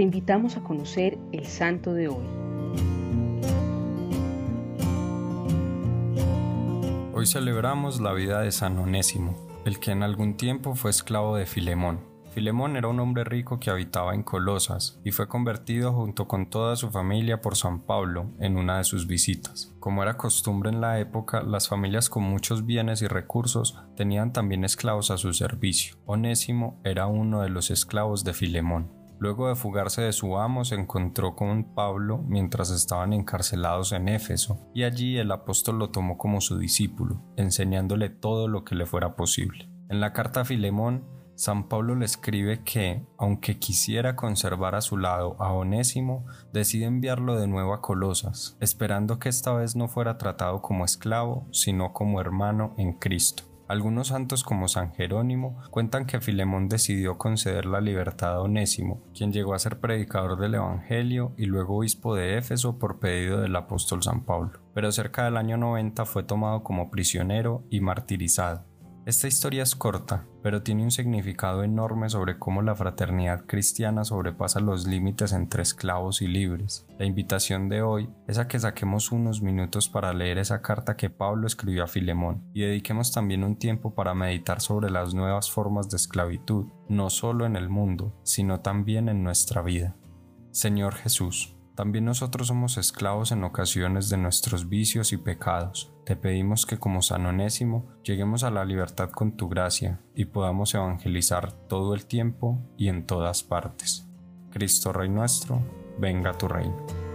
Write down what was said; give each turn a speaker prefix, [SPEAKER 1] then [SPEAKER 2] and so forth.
[SPEAKER 1] invitamos a conocer el santo de hoy.
[SPEAKER 2] Hoy celebramos la vida de San Onésimo, el que en algún tiempo fue esclavo de Filemón. Filemón era un hombre rico que habitaba en Colosas y fue convertido junto con toda su familia por San Pablo en una de sus visitas. Como era costumbre en la época, las familias con muchos bienes y recursos tenían también esclavos a su servicio. Onésimo era uno de los esclavos de Filemón. Luego de fugarse de su amo, se encontró con Pablo mientras estaban encarcelados en Éfeso, y allí el apóstol lo tomó como su discípulo, enseñándole todo lo que le fuera posible. En la carta a Filemón, San Pablo le escribe que, aunque quisiera conservar a su lado a Onésimo, decide enviarlo de nuevo a Colosas, esperando que esta vez no fuera tratado como esclavo, sino como hermano en Cristo. Algunos santos como San Jerónimo cuentan que Filemón decidió conceder la libertad a Onésimo, quien llegó a ser predicador del Evangelio y luego obispo de Éfeso por pedido del apóstol San Pablo, pero cerca del año 90 fue tomado como prisionero y martirizado. Esta historia es corta, pero tiene un significado enorme sobre cómo la fraternidad cristiana sobrepasa los límites entre esclavos y libres. La invitación de hoy es a que saquemos unos minutos para leer esa carta que Pablo escribió a Filemón y dediquemos también un tiempo para meditar sobre las nuevas formas de esclavitud, no solo en el mundo, sino también en nuestra vida. Señor Jesús, también nosotros somos esclavos en ocasiones de nuestros vicios y pecados. Te pedimos que como San Onésimo lleguemos a la libertad con tu gracia y podamos evangelizar todo el tiempo y en todas partes. Cristo Rey nuestro, venga tu reino.